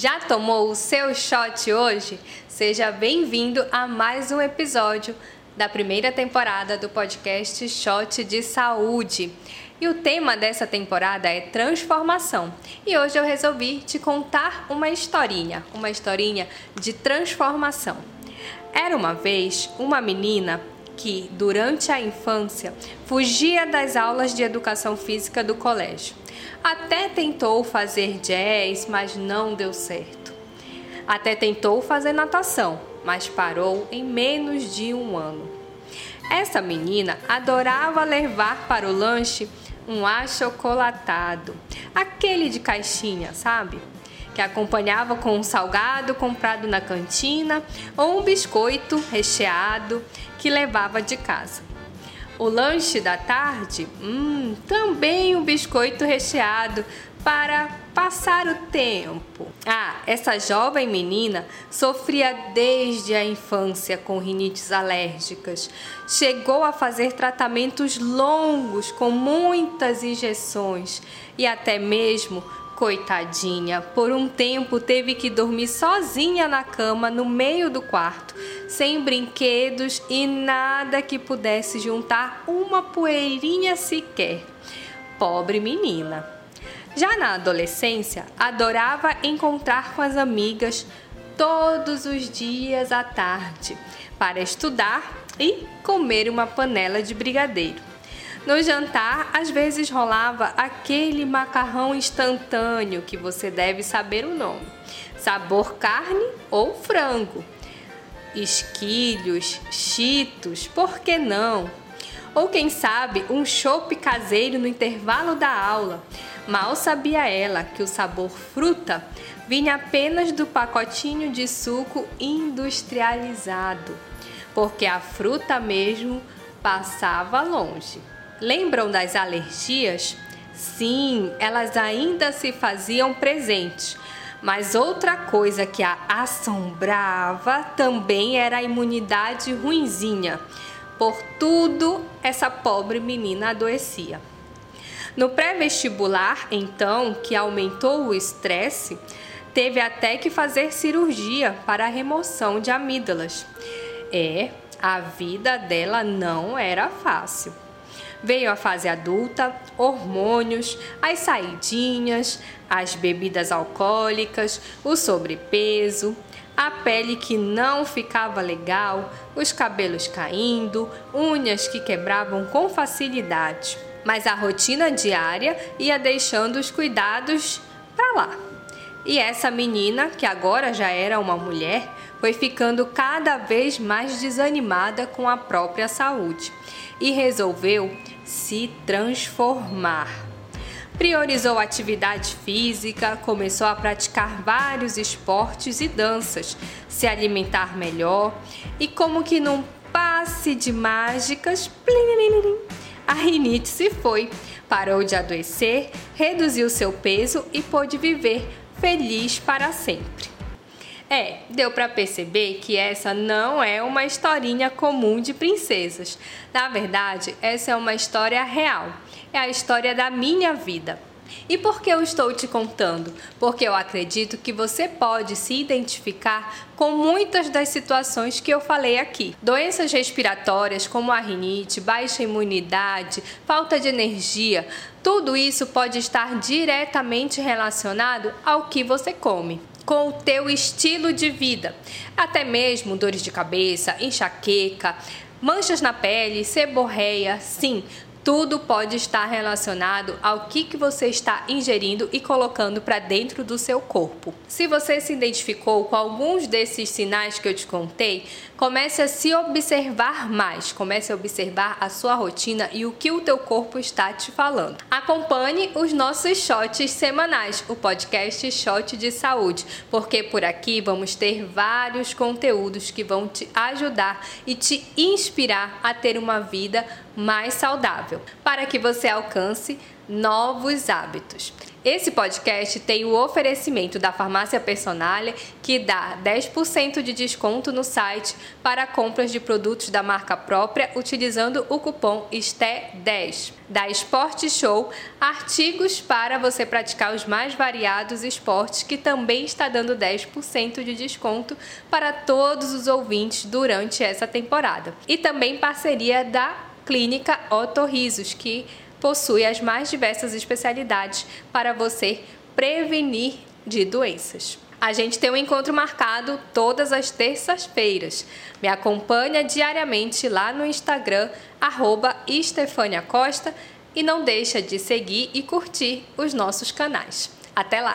Já tomou o seu shot hoje? Seja bem-vindo a mais um episódio da primeira temporada do podcast Shot de Saúde. E o tema dessa temporada é transformação. E hoje eu resolvi te contar uma historinha, uma historinha de transformação. Era uma vez uma menina que, durante a infância, fugia das aulas de educação física do colégio. Até tentou fazer jazz, mas não deu certo. Até tentou fazer natação, mas parou em menos de um ano. Essa menina adorava levar para o lanche um achocolatado, aquele de caixinha, sabe? Que acompanhava com um salgado comprado na cantina ou um biscoito recheado que levava de casa. O lanche da tarde, hum, também um biscoito recheado para passar o tempo. Ah, essa jovem menina sofria desde a infância com rinites alérgicas. Chegou a fazer tratamentos longos com muitas injeções e até mesmo Coitadinha, por um tempo teve que dormir sozinha na cama no meio do quarto, sem brinquedos e nada que pudesse juntar uma poeirinha sequer. Pobre menina. Já na adolescência, adorava encontrar com as amigas todos os dias à tarde para estudar e comer uma panela de brigadeiro. No jantar, às vezes rolava aquele macarrão instantâneo que você deve saber o nome: sabor carne ou frango. Esquilhos, chitos, por que não? Ou quem sabe um chopp caseiro no intervalo da aula. Mal sabia ela que o sabor fruta vinha apenas do pacotinho de suco industrializado, porque a fruta mesmo passava longe. Lembram das alergias? Sim, elas ainda se faziam presentes. Mas outra coisa que a assombrava também era a imunidade ruinzinha. Por tudo, essa pobre menina adoecia. No pré-vestibular, então, que aumentou o estresse, teve até que fazer cirurgia para a remoção de amígdalas. É, a vida dela não era fácil. Veio a fase adulta, hormônios, as saidinhas, as bebidas alcoólicas, o sobrepeso, a pele que não ficava legal, os cabelos caindo, unhas que quebravam com facilidade. Mas a rotina diária ia deixando os cuidados para lá. E essa menina, que agora já era uma mulher, foi ficando cada vez mais desanimada com a própria saúde e resolveu se transformar. Priorizou atividade física, começou a praticar vários esportes e danças, se alimentar melhor e, como que num passe de mágicas, a rinite se foi, parou de adoecer, reduziu seu peso e pôde viver feliz para sempre. É, deu para perceber que essa não é uma historinha comum de princesas. Na verdade, essa é uma história real. É a história da minha vida. E por que eu estou te contando? Porque eu acredito que você pode se identificar com muitas das situações que eu falei aqui. Doenças respiratórias como a rinite, baixa imunidade, falta de energia, tudo isso pode estar diretamente relacionado ao que você come com o teu estilo de vida. Até mesmo dores de cabeça, enxaqueca, manchas na pele, seborreia, sim, tudo pode estar relacionado ao que, que você está ingerindo e colocando para dentro do seu corpo. Se você se identificou com alguns desses sinais que eu te contei, comece a se observar mais, comece a observar a sua rotina e o que o teu corpo está te falando. Acompanhe os nossos shots semanais, o podcast Shot de Saúde, porque por aqui vamos ter vários conteúdos que vão te ajudar e te inspirar a ter uma vida mais saudável, para que você alcance novos hábitos. Esse podcast tem o oferecimento da Farmácia Personalia, que dá 10% de desconto no site para compras de produtos da marca própria utilizando o cupom STE10. Da Sport Show, artigos para você praticar os mais variados esportes, que também está dando 10% de desconto para todos os ouvintes durante essa temporada. E também parceria da Clínica Otorrisos, que possui as mais diversas especialidades para você prevenir de doenças. A gente tem um encontro marcado todas as terças-feiras. Me acompanha diariamente lá no Instagram, arroba Costa, e não deixa de seguir e curtir os nossos canais. Até lá!